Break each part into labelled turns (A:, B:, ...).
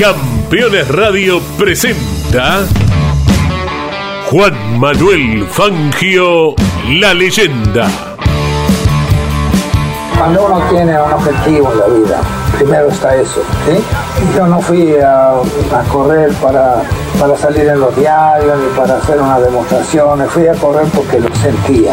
A: Campeones Radio presenta Juan Manuel Fangio, la leyenda.
B: Cuando uno tiene un objetivo en la vida, primero está eso. ¿sí? Yo no fui a, a correr para, para salir en los diarios ni para hacer una demostración, fui a correr porque lo sentía.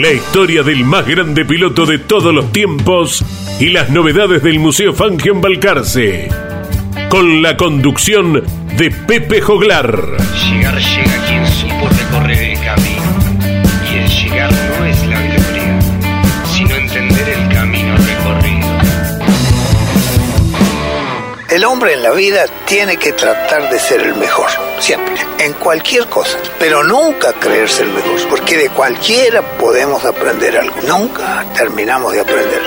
A: La historia del más grande piloto de todos los tiempos y las novedades del Museo Fangio en Balcarce. Con la conducción de Pepe Joglar.
C: Llegar llega quien supo recorrer el camino. Y llegar El
B: hombre en la vida tiene que tratar de ser el mejor, siempre, en cualquier cosa, pero nunca creerse el mejor, porque de cualquiera podemos aprender algo, nunca terminamos de aprender.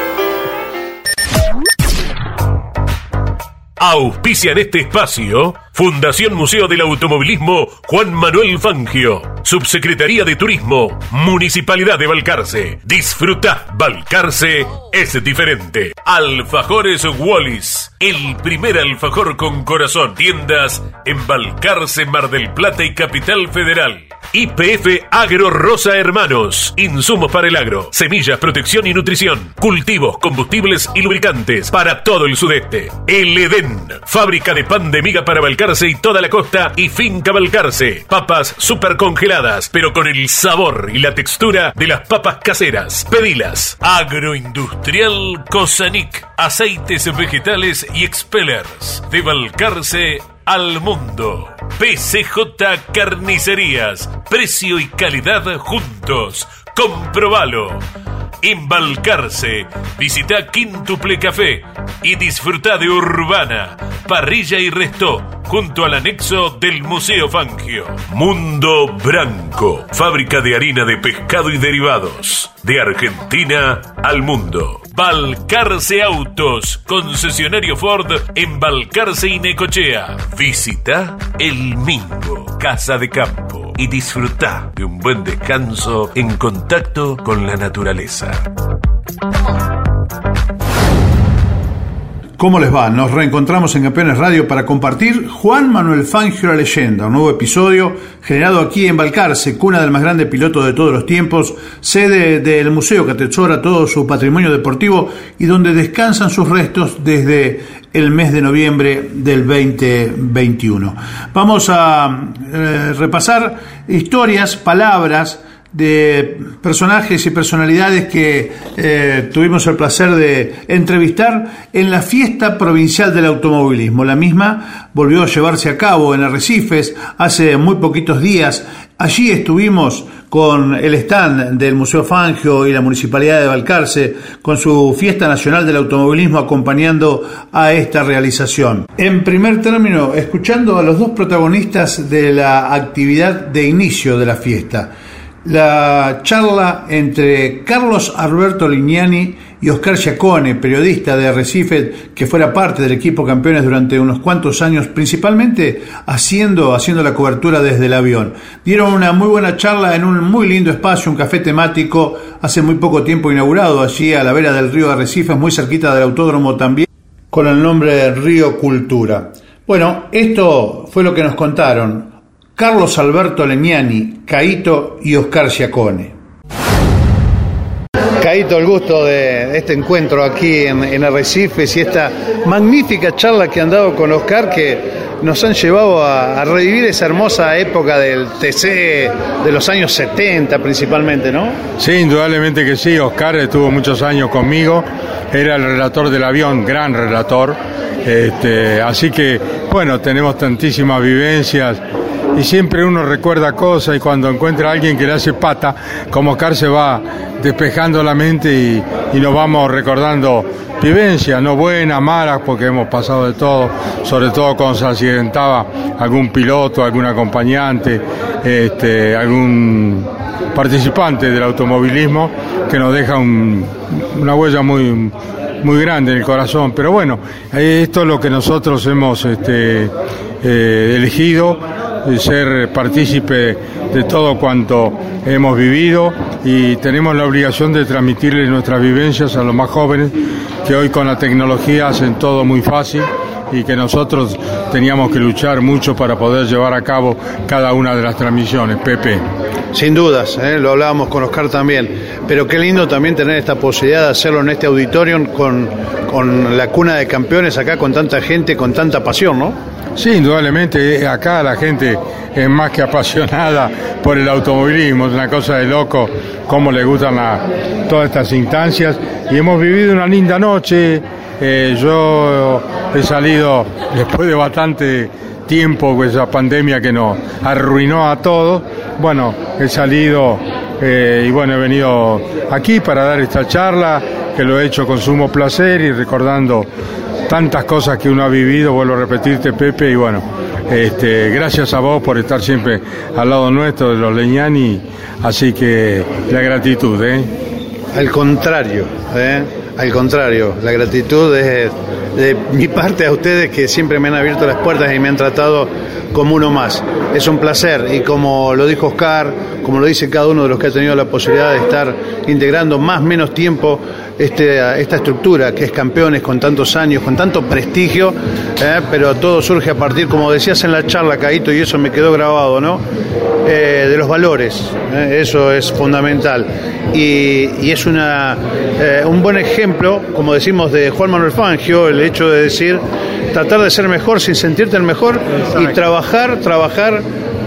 A: Auspicia en este espacio Fundación Museo del Automovilismo Juan Manuel Fangio, Subsecretaría de Turismo, Municipalidad de Balcarce. Disfruta, Balcarce es diferente. Alfajores Wallis, el primer alfajor con corazón. Tiendas en Balcarce, Mar del Plata y Capital Federal. IPF Agro Rosa Hermanos. Insumos para el agro, semillas, protección y nutrición, cultivos, combustibles y lubricantes para todo el sudeste. El Edén, fábrica de pan de miga para Balcarce y toda la costa y finca Balcarce. Papas super congeladas, pero con el sabor y la textura de las papas caseras. Pedilas. Agroindustrial Cosanic. Aceites vegetales y expellers. De Balcarce al mundo. PCJ Carnicerías. Precio y calidad juntos. Comprobalo. Embalcarse. Visita Quintuple Café y disfruta de Urbana, Parrilla y Resto, junto al anexo del Museo Fangio. Mundo Branco, fábrica de harina de pescado y derivados. De Argentina al mundo. Balcarce Autos, concesionario Ford en Balcarce y Necochea. Visita El Mingo, Casa de Campo y disfruta de un buen descanso en contacto con la naturaleza.
D: ¿Cómo les va? Nos reencontramos en Campeones Radio para compartir Juan Manuel Fangio la leyenda, un nuevo episodio generado aquí en Balcarce, cuna del más grande piloto de todos los tiempos, sede del museo que atesora todo su patrimonio deportivo y donde descansan sus restos desde el mes de noviembre del 2021. Vamos a eh, repasar historias, palabras, de personajes y personalidades que eh, tuvimos el placer de entrevistar en la fiesta provincial del automovilismo. La misma volvió a llevarse a cabo en Arrecifes hace muy poquitos días. Allí estuvimos con el stand del Museo Fangio y la Municipalidad de Balcarce con su fiesta nacional del automovilismo acompañando a esta realización. En primer término, escuchando a los dos protagonistas de la actividad de inicio de la fiesta la charla entre Carlos Alberto Lignani y Oscar Giacone, periodista de Recife, que fuera parte del equipo campeones durante unos cuantos años, principalmente haciendo, haciendo la cobertura desde el avión. Dieron una muy buena charla en un muy lindo espacio, un café temático, hace muy poco tiempo inaugurado allí a la vera del río Arrecife, muy cerquita del autódromo también, con el nombre de Río Cultura. Bueno, esto fue lo que nos contaron Carlos Alberto Legnani, Caito y Oscar Giacone.
E: Caíto, el gusto de este encuentro aquí en, en Arrecifes y esta magnífica charla que han dado con Oscar que nos han llevado a, a, revivir esa hermosa época del TC de los años 70 principalmente, ¿no?
F: Sí, indudablemente que sí. Oscar estuvo muchos años conmigo, era el relator del avión, gran relator. Este, así que, bueno, tenemos tantísimas vivencias y siempre uno recuerda cosas y cuando encuentra a alguien que le hace pata, como Oscar se va despejando la mente y, nos vamos recordando vivencias, no buenas, malas, porque hemos pasado de todo, sobre todo cuando se accidentaba algún piloto, algún acompañante, este, algún participante del automovilismo que nos deja un, una huella muy muy grande en el corazón. Pero bueno, esto es lo que nosotros hemos este, eh, elegido, ser partícipe de todo cuanto hemos vivido y tenemos la obligación de transmitirles nuestras vivencias a los más jóvenes que hoy con la tecnología hacen todo muy fácil y que nosotros teníamos que luchar mucho para poder llevar a cabo cada una de las transmisiones. Pepe.
E: Sin dudas, ¿eh? lo hablábamos con Oscar también, pero qué lindo también tener esta posibilidad de hacerlo en este auditorio con, con la cuna de campeones acá, con tanta gente, con tanta pasión, ¿no?
F: Sí, indudablemente, acá la gente es más que apasionada por el automovilismo, es una cosa de loco cómo le gustan la, todas estas instancias. Y hemos vivido una linda noche, eh, yo he salido después de bastante tiempo, pues esa pandemia que nos arruinó a todos, bueno, he salido eh, y bueno, he venido aquí para dar esta charla, que lo he hecho con sumo placer y recordando tantas cosas que uno ha vivido, vuelvo a repetirte Pepe, y bueno, este, gracias a vos por estar siempre al lado nuestro de los Leñani, así que la gratitud, ¿eh?
E: Al contrario, ¿eh? Al contrario, la gratitud es de mi parte a ustedes que siempre me han abierto las puertas y me han tratado como uno más. Es un placer y como lo dijo Oscar, como lo dice cada uno de los que ha tenido la posibilidad de estar integrando más menos tiempo este, esta estructura que es campeones con tantos años, con tanto prestigio, eh, pero todo surge a partir, como decías en la charla, Caíto, y eso me quedó grabado, ¿no? Eh, de los valores, eh, eso es fundamental. Y, y es una, un buen ejemplo, como decimos, de Juan Manuel Fangio, el hecho de decir, tratar de ser mejor sin sentirte el mejor y trabajar, trabajar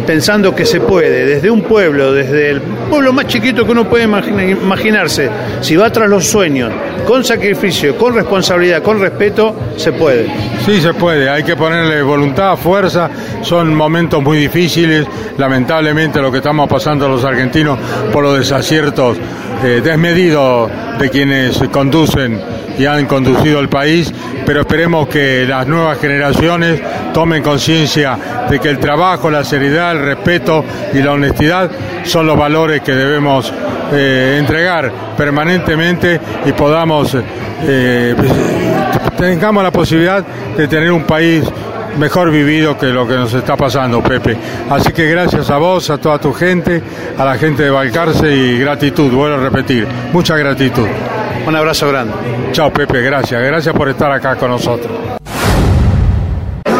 E: pensando que se puede, desde un pueblo, desde el pueblo más chiquito que uno puede imaginarse, si va tras los sueños, con sacrificio, con responsabilidad, con respeto, se puede.
F: Sí, se puede, hay que ponerle voluntad, fuerza, son momentos muy difíciles, lamentablemente lo que estamos pasando los argentinos por los desaciertos eh, desmedidos de quienes conducen y han conducido el país, pero esperemos que las nuevas generaciones tomen conciencia de que el trabajo, la seriedad, el respeto y la honestidad son los valores que debemos eh, entregar permanentemente y podamos, eh, tengamos la posibilidad de tener un país mejor vivido que lo que nos está pasando, Pepe. Así que gracias a vos, a toda tu gente, a la gente de Balcarce y gratitud, vuelvo a repetir, mucha gratitud.
E: Un abrazo grande.
F: Chao, Pepe, gracias. Gracias por estar acá con nosotros.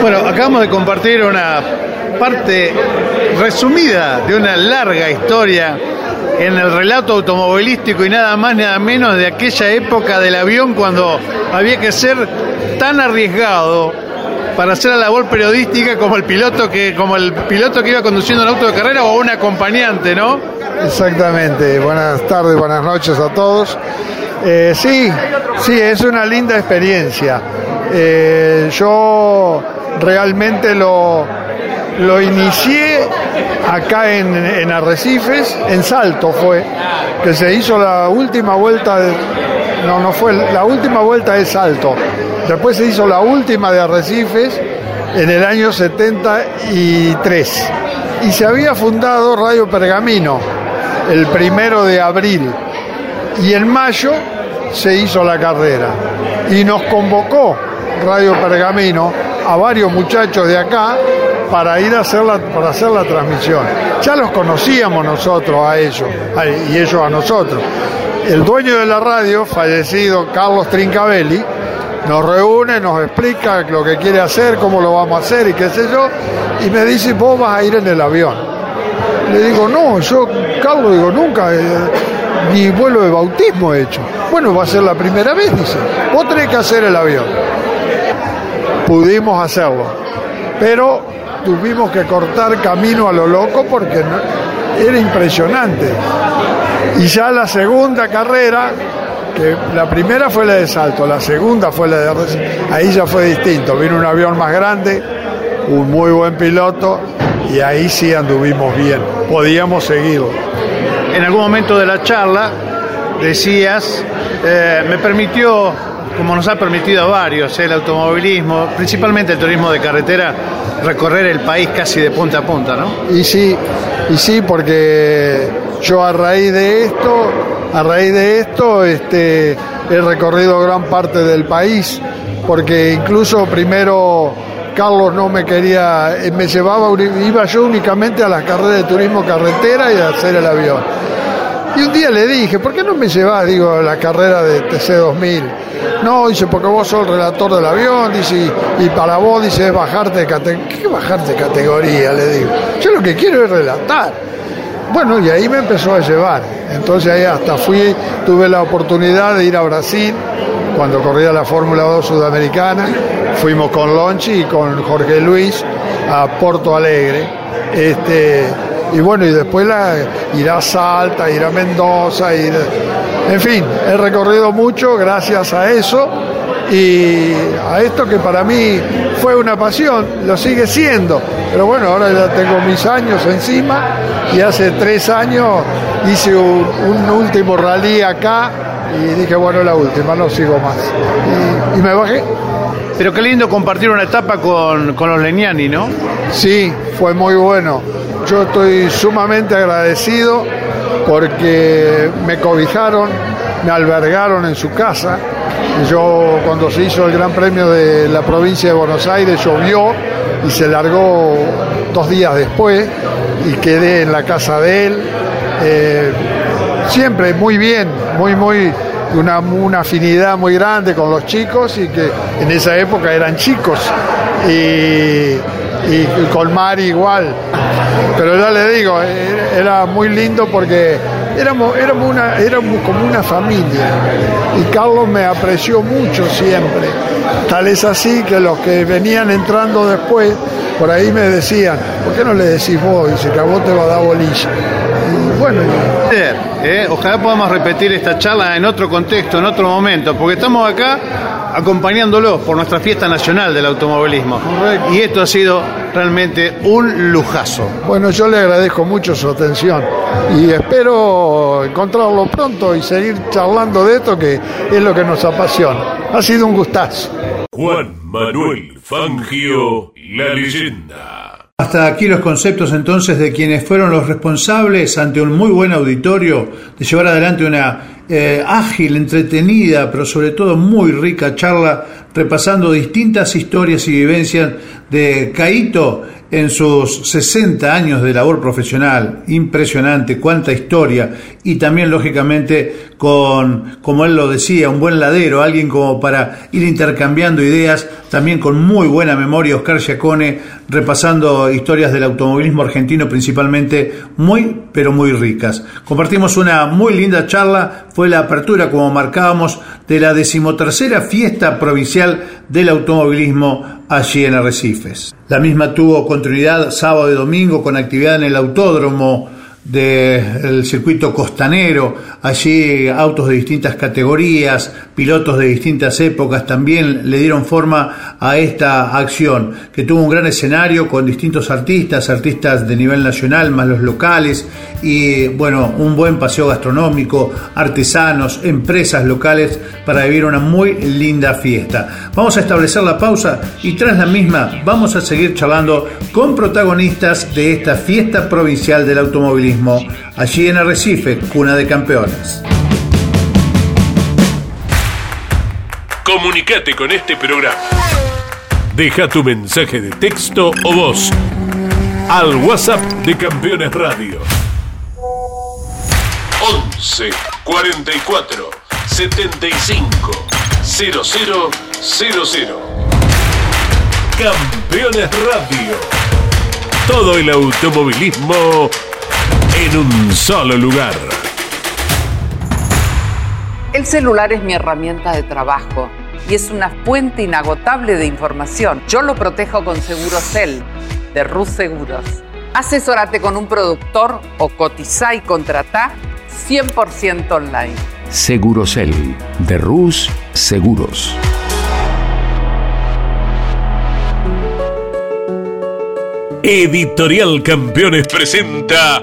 E: Bueno, acabamos de compartir una parte resumida de una larga historia en el relato automovilístico y nada más nada menos de aquella época del avión cuando había que ser tan arriesgado para hacer la labor periodística como el piloto que como el piloto que iba conduciendo el auto de carrera o un acompañante, ¿no?
G: Exactamente. Buenas tardes, buenas noches a todos. Eh, sí, sí, es una linda experiencia. Eh, yo realmente lo, lo inicié acá en, en, Arrecifes, en Salto fue, que se hizo la última vuelta, de, no, no fue, la última vuelta de Salto. Después se hizo la última de Arrecifes en el año 73. Y se había fundado Radio Pergamino el primero de abril. Y en mayo se hizo la carrera. Y nos convocó Radio Pergamino a varios muchachos de acá para ir a hacer la, para hacer la transmisión. Ya los conocíamos nosotros a ellos y ellos a nosotros. El dueño de la radio, fallecido Carlos Trincavelli, nos reúne, nos explica lo que quiere hacer, cómo lo vamos a hacer y qué sé yo, y me dice, vos vas a ir en el avión. Le digo, no, yo, Carlos, digo, nunca. ni vuelo de bautismo he hecho. Bueno, va a ser la primera vez, dice. Vos tenés que hacer el avión. Pudimos hacerlo, pero tuvimos que cortar camino a lo loco porque era impresionante. Y ya la segunda carrera, que la primera fue la de salto, la segunda fue la de ahí ya fue distinto. Vino un avión más grande, un muy buen piloto y ahí sí anduvimos bien. Podíamos seguirlo.
D: En algún momento de la charla decías, eh, me permitió, como nos ha permitido a varios, el automovilismo, principalmente el turismo de carretera, recorrer el país casi de punta a punta, ¿no?
G: Y sí, y sí, porque yo a raíz de esto, a raíz de esto, este, he recorrido gran parte del país, porque incluso primero Carlos no me quería, eh, me llevaba, iba yo únicamente a las carreras de turismo carretera y a hacer el avión. Y un día le dije, ¿por qué no me llevas, digo, a la carrera de TC2000? No, dice, porque vos sos el relator del avión, dice, y, para vos, dice, es bajarte de categoría. ¿Qué bajarte de categoría? Le digo. Yo lo que quiero es relatar. Bueno, y ahí me empezó a llevar. Entonces ahí hasta fui, tuve la oportunidad de ir a Brasil, cuando corría la Fórmula 2 sudamericana. Fuimos con Lonchi y con Jorge Luis a Porto Alegre. Este, y bueno, y después la, ir a Salta, ir a Mendoza, ir, en fin, he recorrido mucho gracias a eso y a esto que para mí fue una pasión, lo sigue siendo, pero bueno, ahora ya tengo mis años encima y hace tres años hice un, un último rally acá y dije, bueno, la última, no sigo más. Y, y me bajé.
D: Pero qué lindo compartir una etapa con, con los Leniani, ¿no?
G: Sí, fue muy bueno. Yo estoy sumamente agradecido porque me cobijaron, me albergaron en su casa. Yo cuando se hizo el Gran Premio de la provincia de Buenos Aires llovió y se largó dos días después y quedé en la casa de él. Eh, siempre muy bien, muy, muy, una, una afinidad muy grande con los chicos y que en esa época eran chicos. Y, y- con Mari igual. Pero ya le digo, era- era muy lindo porque éramos, éramos, una, éramos como una familia. Y Carlos me apreció mucho siempre. Tal es así que los que venían entrando después, por ahí me decían, ¿por qué no le decís vos? Dice que a vos te va a dar bolilla. Bueno,
D: ¿eh? Ojalá podamos repetir esta charla en otro contexto, en otro momento, porque estamos acá acompañándolos por nuestra fiesta nacional del automovilismo. Y esto ha sido realmente un lujazo.
G: Bueno, yo le agradezco mucho su atención y espero encontrarlo pronto y seguir charlando de esto que es lo que nos apasiona. Ha sido un gustazo.
A: Juan Manuel Fangio, la leyenda.
D: Hasta aquí los conceptos entonces de quienes fueron los responsables ante un muy buen auditorio de llevar adelante una eh, ágil, entretenida, pero sobre todo muy rica charla repasando distintas historias y vivencias de Caito en sus 60 años de labor profesional. Impresionante, cuánta historia y también lógicamente con, como él lo decía, un buen ladero, alguien como para ir intercambiando ideas, también con muy buena memoria Oscar Giacone repasando historias del automovilismo argentino principalmente muy pero muy ricas. Compartimos una muy linda charla, fue la apertura como marcábamos de la decimotercera fiesta provincial del automovilismo allí en Arrecifes. La misma tuvo continuidad sábado y domingo con actividad en el autódromo del circuito costanero, allí autos de distintas categorías, pilotos de distintas épocas también le dieron forma a esta acción, que tuvo un gran escenario con distintos artistas, artistas de nivel nacional más los locales y bueno, un buen paseo gastronómico, artesanos, empresas locales para vivir una muy linda fiesta. Vamos a establecer la pausa y tras la misma vamos a seguir charlando con protagonistas de esta fiesta provincial del automovilismo allí en Arrecife, cuna de campeones.
A: Comunicate con este programa. Deja tu mensaje de texto o voz al WhatsApp de Campeones Radio. 11 44 75 0000. Campeones Radio. Todo el automovilismo en un solo lugar.
H: El celular es mi herramienta de trabajo y es una fuente inagotable de información. Yo lo protejo con Segurocel de Rus Seguros. Asesórate con un productor o cotiza y contrata 100% online.
I: Segurocel de Rus Seguros.
A: Editorial Campeones presenta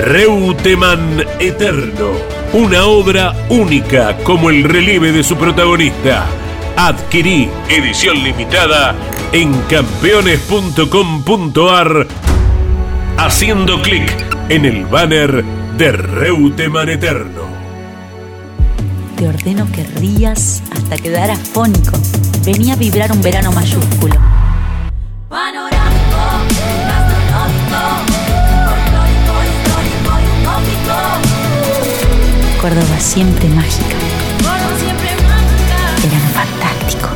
A: Reutemann Eterno, una obra única como el relieve de su protagonista. Adquirí edición limitada en campeones.com.ar haciendo clic en el banner de Reutemann Eterno.
J: Te ordeno que rías hasta quedar afónico. Venía a vibrar un verano mayúsculo. Córdoba siempre mágica. Verano fantástico.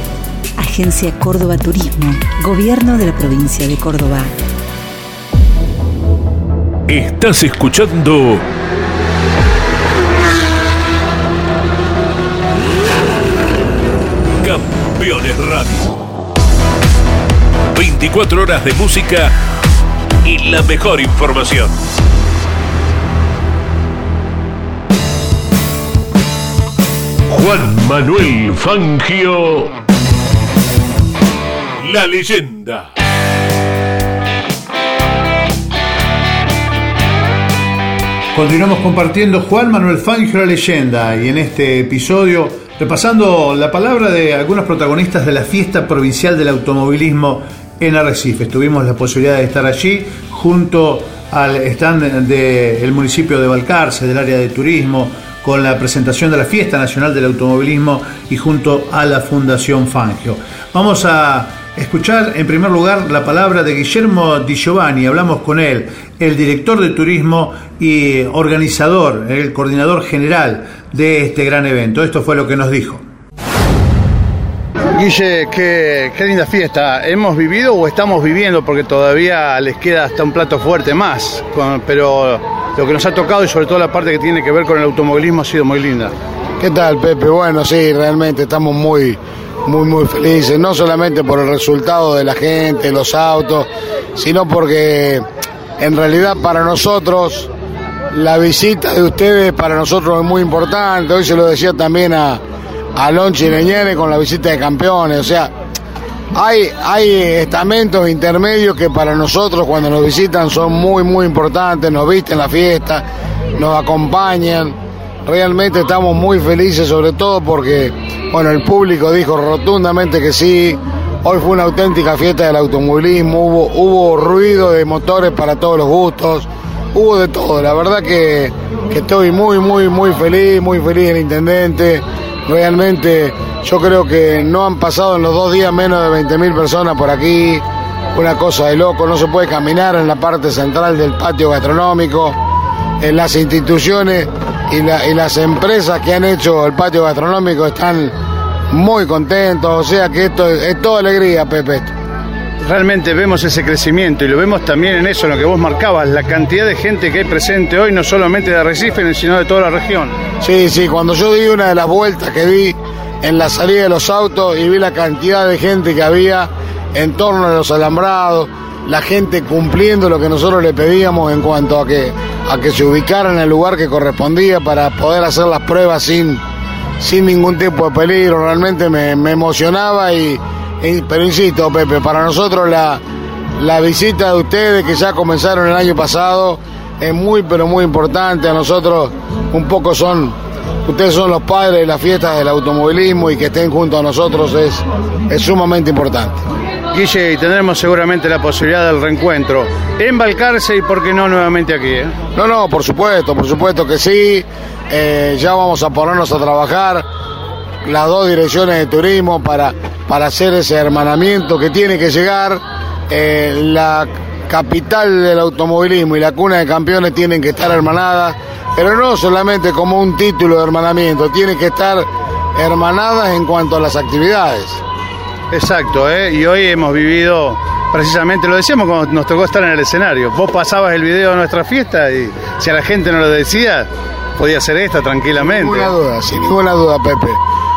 J: Agencia Córdoba Turismo. Gobierno de la provincia de Córdoba.
A: Estás escuchando Campeones Radio. 24 horas de música y la mejor información. Juan Manuel Fangio. La leyenda.
D: Continuamos compartiendo Juan Manuel Fangio la leyenda y en este episodio repasando la palabra de algunos protagonistas de la fiesta provincial del automovilismo en Arrecife. Tuvimos la posibilidad de estar allí junto al stand del municipio de Balcarce, del área de turismo, con la presentación de la Fiesta Nacional del Automovilismo y junto a la Fundación Fangio. Vamos a escuchar en primer lugar la palabra de Guillermo Di Giovanni, hablamos con él, el director de turismo y organizador, el coordinador general de este gran evento. Esto fue lo que nos dijo.
E: Guille, qué, linda fiesta. ¿Hemos vivido o estamos viviendo? Porque todavía les queda hasta un plato fuerte más. Pero lo que nos ha tocado y sobre todo la parte que tiene que ver con el automovilismo ha sido muy linda.
K: ¿Qué tal, Pepe? Bueno, sí, realmente estamos muy, muy, muy felices. No solamente por el resultado de la gente, los autos, sino porque en realidad para nosotros la visita de ustedes para nosotros es muy importante. Hoy se lo decía también a a Lonchi Leñere con la visita de campeones. O sea, hay, hay estamentos intermedios que para nosotros cuando nos visitan son muy, muy importantes, nos visten la fiesta, nos acompañan. Realmente estamos muy felices, sobre todo porque, bueno, el público dijo rotundamente que sí. Hoy fue una auténtica fiesta del automovilismo, hubo, hubo ruido de motores para todos los gustos, hubo de todo. La verdad que, que estoy muy, muy, muy feliz, muy feliz el intendente, Realmente yo creo que no han pasado en los dos días menos de 20.000 personas por aquí. Una cosa de loco, no se puede caminar en la parte central del patio gastronómico. En las instituciones y, la, y las empresas que han hecho el patio gastronómico están muy contentos. O sea que esto es, es toda alegría, Pepe.
E: Realmente vemos ese crecimiento y lo vemos también en eso, en lo que vos marcabas, la cantidad de gente que hay presente hoy, no solamente de Arrecife, sino de toda la región.
K: Sí, sí, cuando yo di una de las vueltas que di en la salida de los autos y vi la cantidad de gente que había en torno a los alambrados, la gente cumpliendo lo que nosotros le pedíamos en cuanto a que, a que se ubicara en el lugar que correspondía para poder hacer las pruebas sin, sin ningún tipo de peligro, realmente me, me emocionaba y, pero insisto, Pepe, para nosotros la, la visita de ustedes que ya comenzaron el año pasado es muy pero muy importante. A nosotros un poco son, ustedes son los padres de las fiestas del automovilismo y que estén junto a nosotros es, es sumamente importante.
E: Guille, y tendremos seguramente la posibilidad del reencuentro en Balcarce y por qué no nuevamente aquí. ¿eh?
K: No, no, por supuesto, por supuesto que sí. Eh, ya vamos a ponernos a trabajar las dos direcciones de turismo para, para hacer ese hermanamiento que tiene que llegar. Eh, la capital del automovilismo y la cuna de campeones tienen que estar hermanadas, pero no solamente como un título de hermanamiento, tienen que estar hermanadas en cuanto a las actividades.
E: Exacto, ¿eh? y hoy hemos vivido precisamente, lo decíamos cuando nos tocó estar en el escenario, vos pasabas el video de nuestra fiesta y si a la gente no lo decía, podía ser esta tranquilamente.
K: Sin ninguna duda, sin ninguna duda, Pepe.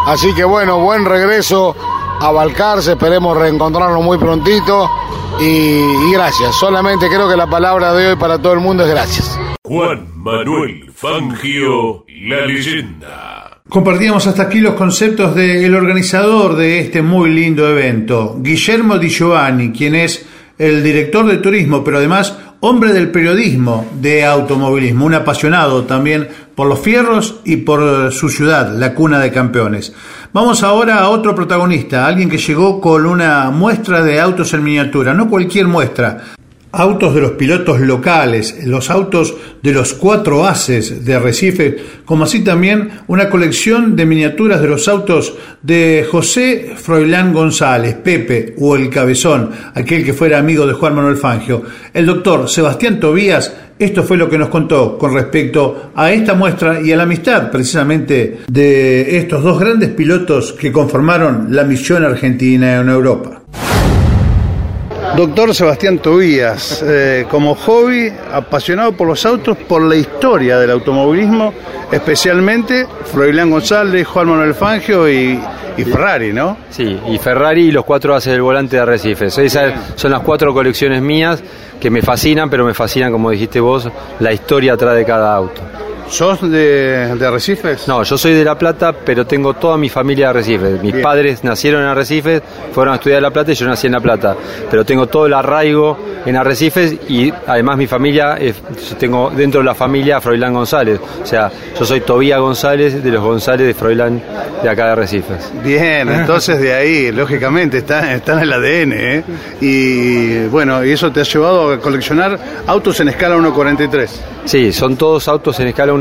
K: Así que bueno, buen regreso a Balcarce, esperemos reencontrarnos muy prontito y, y gracias. Solamente creo que la palabra de hoy para todo el mundo es gracias.
A: Juan Manuel Fangio, la leyenda.
D: Compartíamos hasta aquí los conceptos del organizador de este muy lindo evento, Guillermo Di Giovanni, quien es el director de turismo, pero además hombre del periodismo de automovilismo, un apasionado también por los fierros y por su ciudad, la cuna de campeones. Vamos ahora a otro protagonista, alguien que llegó con una muestra de autos en miniatura, no cualquier muestra, autos de los pilotos locales, los autos de los cuatro haces de Arrecife, como así también una colección de miniaturas de los autos de José Froilán González, Pepe o el Cabezón, aquel que fuera amigo de Juan Manuel Fangio. El doctor Sebastián Tobías, esto fue lo que nos contó con respecto a esta muestra y a la amistad precisamente de estos dos grandes pilotos que conformaron la misión argentina en Europa.
E: Doctor Sebastián Tobías, eh, como hobby, apasionado por los autos, por la historia del automovilismo, especialmente Froilán González, Juan Manuel Fangio y, y Ferrari, ¿no?
L: Sí, y Ferrari y los cuatro haces del volante de Arrecife. Esas son las cuatro colecciones mías que me fascinan, pero me fascinan, como dijiste vos, la historia atrás de cada auto.
E: ¿Sos de, de Arrecifes?
L: No, yo soy de La Plata, pero tengo toda mi familia de Arrecifes. Mis
E: Bien.
L: padres nacieron en Arrecifes, fueron a estudiar en La Plata y yo nací en La Plata. Pero tengo todo el arraigo en Arrecifes y además mi familia, tengo dentro de la familia a Froilán González. O sea, yo soy Tobía González de los González de Froilán de acá de Arrecifes.
E: Bien, entonces de ahí, lógicamente, está, está en el ADN, ¿eh? Y bueno, y eso te ha llevado a coleccionar autos en escala 1.43.
L: Sí, son todos autos en escala 1.43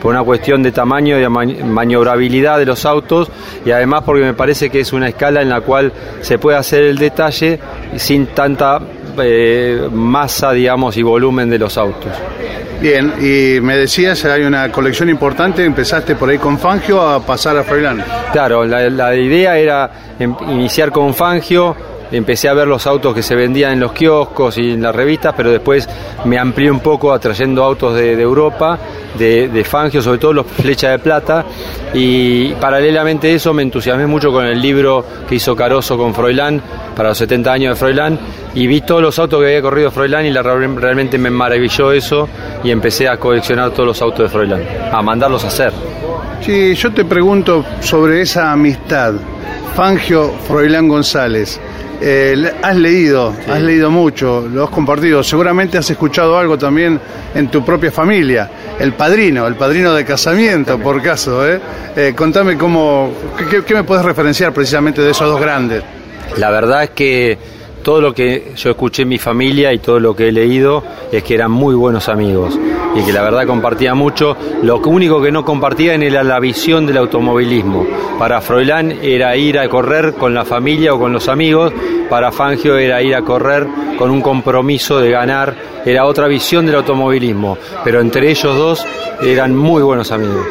L: por una cuestión de tamaño y de ma- maniobrabilidad de los autos y además porque me parece que es una escala en la cual se puede hacer el detalle sin tanta eh, masa, digamos, y volumen de los autos.
E: Bien, y me decías, hay una colección importante, empezaste por ahí con Fangio a pasar a Froilán.
L: Claro, la, la idea era em- iniciar con Fangio, empecé a ver los autos que se vendían en los kioscos y en las revistas, pero después me amplié un poco atrayendo autos de, Europa, de, Fangio, sobre todo los Flecha de Plata, y paralelamente a eso me entusiasmé mucho con el libro que hizo Caroso con Froilán, para los 70 años de Froilán, y vi todos los autos que había corrido Froilán y realmente me maravilló eso y empecé a coleccionar todos los autos de Froilán, a mandarlos a hacer.
E: Sí, yo te pregunto sobre esa amistad, Fangio Froilán González. Eh, has leído, has leído mucho, lo has compartido, seguramente has escuchado algo también en tu propia familia. El padrino, el padrino de casamiento, por caso. ¿eh? Eh, contame cómo, qué me puedes referenciar precisamente de esos dos grandes.
L: La verdad es que todo lo que yo escuché en mi familia y todo lo que he leído es que eran muy buenos amigos y que la verdad compartía mucho. Lo único que no compartían era la visión del automovilismo. Para Froilán era ir a correr con la familia o con los amigos, para Fangio era ir a correr con un compromiso de ganar, era otra visión del automovilismo, pero entre ellos dos eran muy buenos amigos.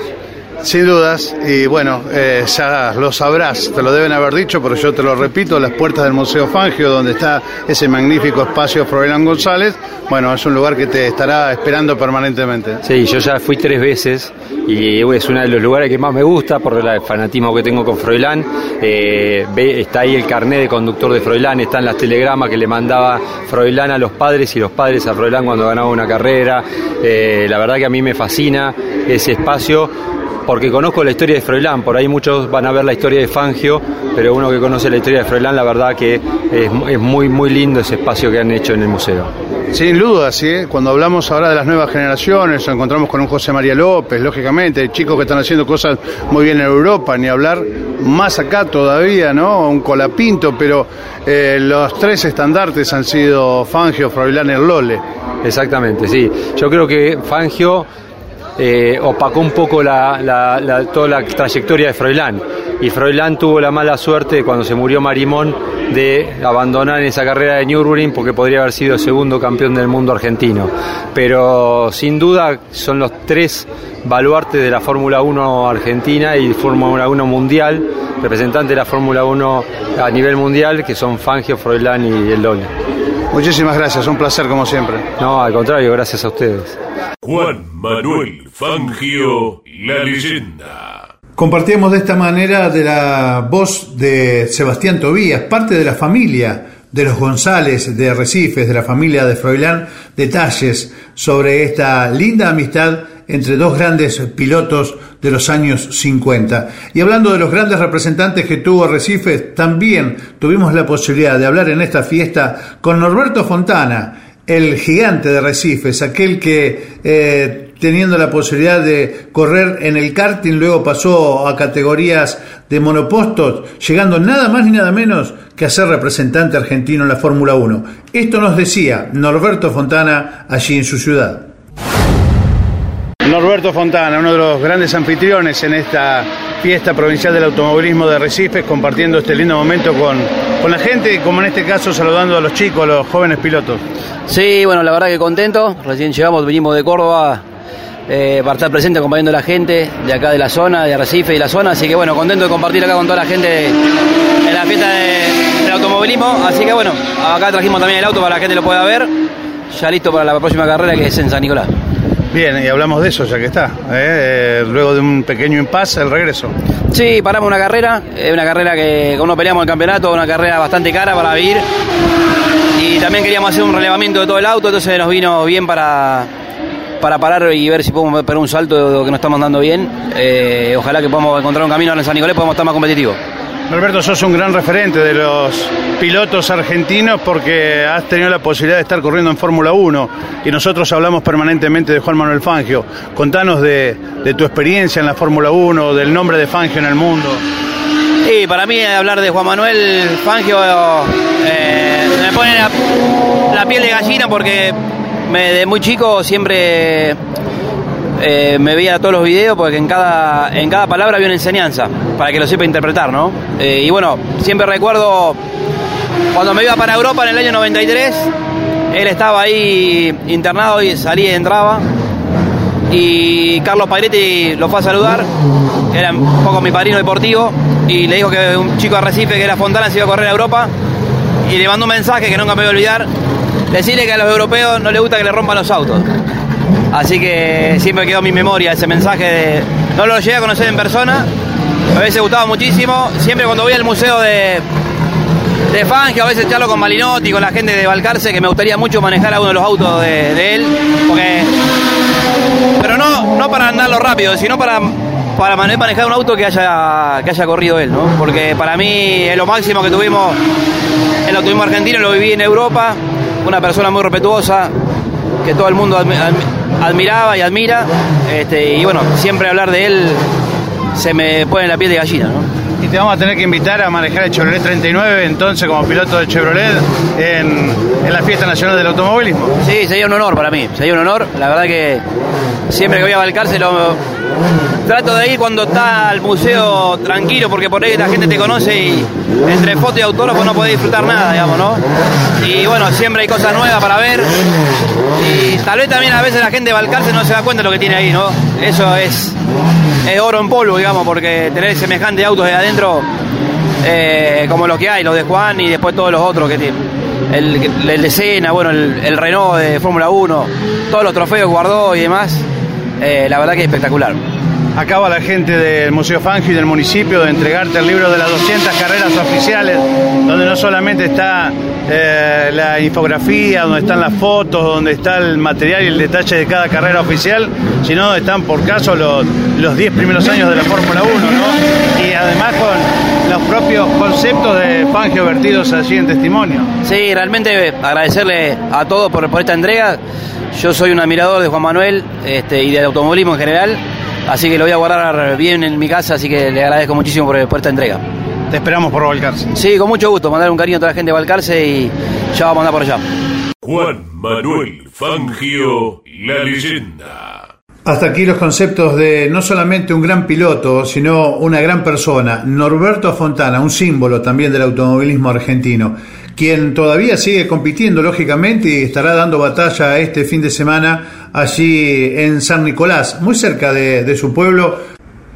E: Sin dudas, y bueno, eh, ya lo sabrás, te lo deben haber dicho, pero yo te lo repito, las puertas del Museo Fangio, donde está ese magnífico espacio Froilán González, bueno, es un lugar que te estará esperando permanentemente.
L: Sí, yo ya fui tres veces y es uno de los lugares que más me gusta por el fanatismo que tengo con Froilán. Eh, está ahí el carnet de conductor de Froilán, están las telegramas que le mandaba Froilán a los padres y los padres a Froilán cuando ganaba una carrera. Eh, la verdad que a mí me fascina ese espacio porque conozco la historia de Froilán, por ahí muchos van a ver la historia de Fangio, pero uno que conoce la historia de Froilán, la verdad que es, es muy, muy lindo ese espacio que han hecho en el museo.
E: Sin duda, sí. Cuando hablamos ahora de las nuevas generaciones, nos encontramos con un José María López, lógicamente, chicos que están haciendo cosas muy bien en Europa, ni hablar más acá todavía, ¿no? Un Colapinto, pero eh, los tres estandartes han sido Fangio, Froilán y Lole.
L: Exactamente, sí. Yo creo que Fangio eh, opacó un poco la, toda la trayectoria de Froilán. Y Froilán tuvo la mala suerte cuando se murió Marimón de abandonar esa carrera de Nürburgring porque podría haber sido segundo campeón del mundo argentino. Pero sin duda son los tres baluartes de la Fórmula 1 argentina y Fórmula 1 mundial, representantes de la Fórmula 1 a nivel mundial, que son Fangio, Froilán y el Lole.
E: Muchísimas gracias, un placer como siempre.
L: No, al contrario, gracias a ustedes.
A: Juan Manuel Fangio, la leyenda.
D: Compartíamos de esta manera de la voz de Sebastián Tobías, parte de la familia de los González de Arrecifes, de la familia de Froilán, detalles sobre esta linda amistad entre dos grandes pilotos de los años 50. Y hablando de los grandes representantes que tuvo Arrecifes, también tuvimos la posibilidad de hablar en esta fiesta con Norberto Fontana, el gigante de Recifes, aquel que eh, teniendo la posibilidad de correr en el karting, luego pasó a categorías de monopostos, llegando nada más ni nada menos que a ser representante argentino en la Fórmula 1. Esto nos decía Norberto Fontana allí en su ciudad.
E: Norberto Fontana, uno de los grandes anfitriones en esta fiesta provincial del automovilismo de Recifes, compartiendo este lindo momento con, con la gente, como en este caso saludando a los chicos, a los jóvenes pilotos.
M: Sí, bueno, la verdad que contento. Recién llegamos, venimos de Córdoba eh, para estar presente acompañando a la gente de acá de la zona, de Arrecife y la zona. Así que bueno, contento de compartir acá con toda la gente en la fiesta de- del automovilismo. Así que bueno, acá trajimos también el auto para que la gente lo pueda ver. Ya listo para la próxima carrera que es en San Nicolás.
E: Bien, y hablamos de eso ya que está. ¿eh? Eh, luego de un pequeño impasse, el regreso.
M: Sí, paramos una carrera, es una carrera que como no peleamos el campeonato, una carrera bastante cara para vivir. Y también queríamos hacer un relevamiento de todo el auto, entonces nos vino bien para, para parar y ver si podemos pegar un salto que nos estamos dando bien. Eh, ojalá que podamos encontrar un camino en San Nicolás, podamos estar más competitivos.
E: Norberto, sos un gran referente de los pilotos argentinos porque has tenido la posibilidad de estar corriendo en Fórmula 1 y nosotros hablamos permanentemente de Juan Manuel Fangio. Contanos de, tu experiencia en la Fórmula 1, del nombre de Fangio en el mundo.
M: Y para mí hablar de Juan Manuel Fangio eh, me pone la, la piel de gallina porque me- de muy chico siempre eh, me veía todos los videos porque en cada, en cada palabra había una enseñanza para que lo sepa interpretar, ¿no? Eh, y bueno, siempre recuerdo cuando me iba para Europa en el año 93, él estaba ahí internado y salía y entraba. Y Carlos Pagretti lo fue a saludar, era un poco mi padrino deportivo, y le dijo que un chico de Recife que era Fontana se iba a correr a Europa. Y le mandó un mensaje que nunca me voy a olvidar: decirle que a los europeos no les gusta que le rompan los autos. Así que siempre quedó en mi memoria ese mensaje de. No lo llegué a conocer en persona, me hubiese gustado muchísimo. Siempre cuando voy al museo de, de a veces charlo con Malinotti, con la gente de Balcarce, que me gustaría mucho manejar alguno de los autos de, él. Pero no, no para andarlo rápido, sino para, para mane- manejar un auto que haya, que haya corrido él, ¿no? Porque para mí es lo máximo que tuvimos el automovilismo argentino, lo viví en Europa, una persona muy respetuosa, que todo el mundo admiraba y admira, este, y bueno, siempre hablar de él se me pone la piel de gallina, ¿no?
E: Y te vamos a tener que invitar a manejar el Chevrolet 39, entonces como piloto de Chevrolet en, en la Fiesta Nacional del Automovilismo.
M: Sí, sería un honor para mí, sería un honor. La verdad que siempre que voy a Balcarce lo trato de ir cuando está al museo tranquilo, porque por ahí la gente te conoce y entre foto y autógrafo no podés disfrutar nada, digamos, ¿no? Y bueno, siempre hay cosas nuevas para ver. Y tal vez también a veces la gente de Balcarce no se da cuenta de lo que tiene ahí, ¿no? Eso es, oro en polvo, digamos, porque tener semejante autos de adentro eh, como los que hay, los de Juan y después todos los otros que tienen. El, el de Sena, bueno, el, el Renault de Fórmula 1, todos los trofeos guardó y demás, eh, la verdad que es espectacular.
E: Acaba la gente del Museo Fangio y del municipio de entregarte el libro de las 200 carreras oficiales, donde no solamente está eh, la infografía, donde están las fotos, donde está el material y el detalle de cada carrera oficial, sino donde están por caso los, los 10 primeros años de la Fórmula 1, ¿no? Y además con los propios conceptos de Fangio vertidos allí en testimonio.
M: Sí, realmente agradecerle a todos por, por esta entrega. Yo soy un admirador de Juan Manuel este, y del automovilismo en general, así que lo voy a guardar bien en mi casa, así que le agradezco muchísimo por, por esta entrega.
E: Te esperamos por Balcarce.
M: Sí, con mucho gusto, mandar un cariño a toda la gente de Balcarce y ya vamos a andar por allá.
A: Juan Manuel Fangio, la leyenda.
D: Hasta aquí los conceptos de no solamente un gran piloto, sino una gran persona, Norberto Fontana, un símbolo también del automovilismo argentino, quien todavía sigue compitiendo lógicamente y estará dando batalla este fin de semana allí en San Nicolás, muy cerca de, de su pueblo,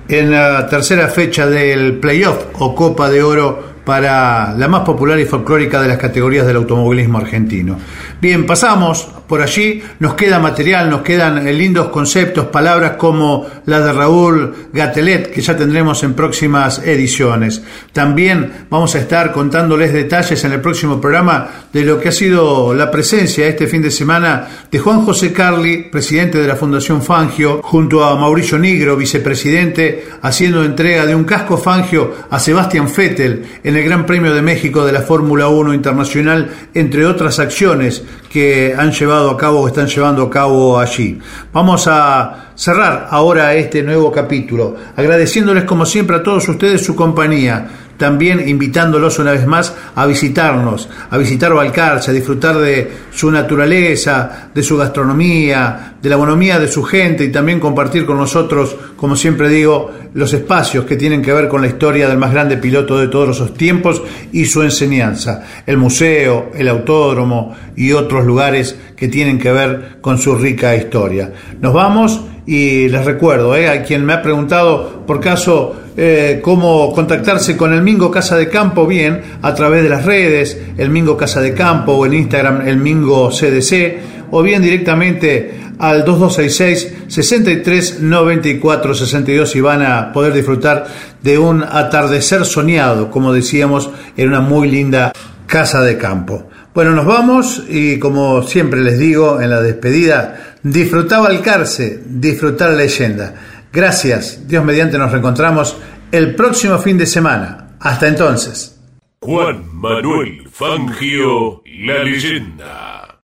D: en la tercera fecha del playoff o Copa de Oro para la más popular y folclórica de las categorías del automovilismo argentino. Bien, pasamos por allí, nos queda material, nos quedan lindos conceptos, palabras como la de Raúl Gatelet, que ya tendremos en próximas ediciones. También vamos a estar contándoles detalles en el próximo programa de lo que ha sido la presencia este fin de semana de Juan José Carli, presidente de la Fundación Fangio, junto a Mauricio Nigro, vicepresidente, haciendo entrega de un casco Fangio a Sebastián Vettel en el Gran Premio de México de la Fórmula 1 Internacional, entre otras acciones que han llevado a cabo están llevando a cabo allí. Vamos a cerrar ahora este nuevo capítulo, agradeciéndoles como siempre a todos ustedes su compañía, también invitándolos una vez más a visitarnos, a visitar Balcarce, a disfrutar de su naturaleza, de su gastronomía, de la bonomía de su gente y también compartir con nosotros, como siempre digo, los espacios que tienen que ver con la historia del más grande piloto de todos los tiempos y su enseñanza, el museo, el autódromo y otros lugares que tienen que ver con su rica historia. Nos vamos y les recuerdo, eh, a quien me ha preguntado por caso eh, cómo contactarse con el Mingo Casa de Campo, bien, a través de las redes, el Mingo Casa de Campo o en Instagram el Mingo CDC, o bien directamente al 2266 63 94 62 y van a poder disfrutar de un atardecer soñado, como decíamos, en una muy linda casa de campo. Bueno, nos vamos y como siempre les digo en la despedida, disfrutaba el cárcel, disfrutar la leyenda. Gracias, Dios mediante nos reencontramos el próximo fin de semana. Hasta entonces.
A: Juan Manuel Fangio, la leyenda.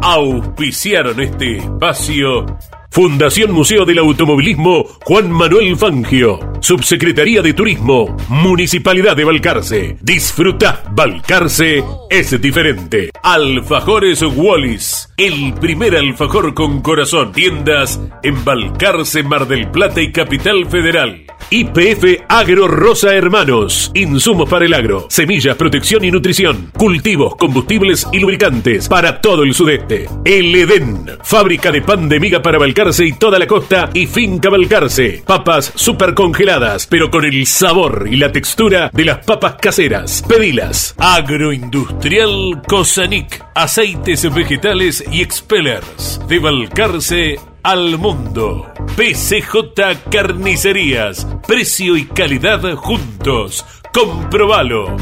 A: Auspiciaron este espacio. Fundación Museo del Automovilismo Juan Manuel Fangio, Subsecretaría de Turismo, Municipalidad de Balcarce. Disfruta, Balcarce es diferente. Alfajores Wallis, el primer alfajor con corazón. Tiendas en Balcarce, Mar del Plata y Capital Federal. IPF Agro Rosa Hermanos, insumos para el agro, semillas, protección y nutrición, cultivos, combustibles y lubricantes para todo el sudeste. El Edén, fábrica de pan de miga para Y toda la costa y finca Balcarce. Papas super congeladas, pero con el sabor y la textura de las papas caseras. Pedilas. Agroindustrial Cosanic, aceites vegetales y expellers. De Balcarce al mundo. PCJ Carnicerías. Precio y calidad juntos. Comprobalo.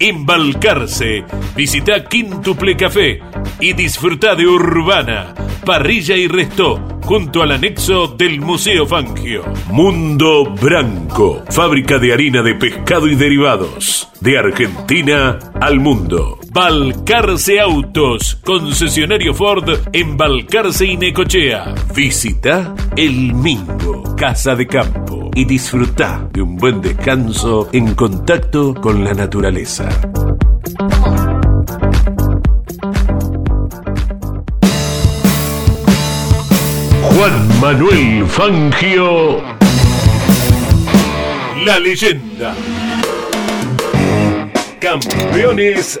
A: Embalcarse. Visita Quintuple Café y disfruta de Urbana, Parrilla y Resto junto al anexo del Museo Fangio. Mundo Branco, fábrica de harina de pescado y derivados. De Argentina al mundo. Balcarce Autos, concesionario Ford en Balcarce y Necochea. Visita El Mingo, Casa de Campo y disfruta de un buen descanso en contacto con la naturaleza. Juan Manuel Fangio, la leyenda. Campeones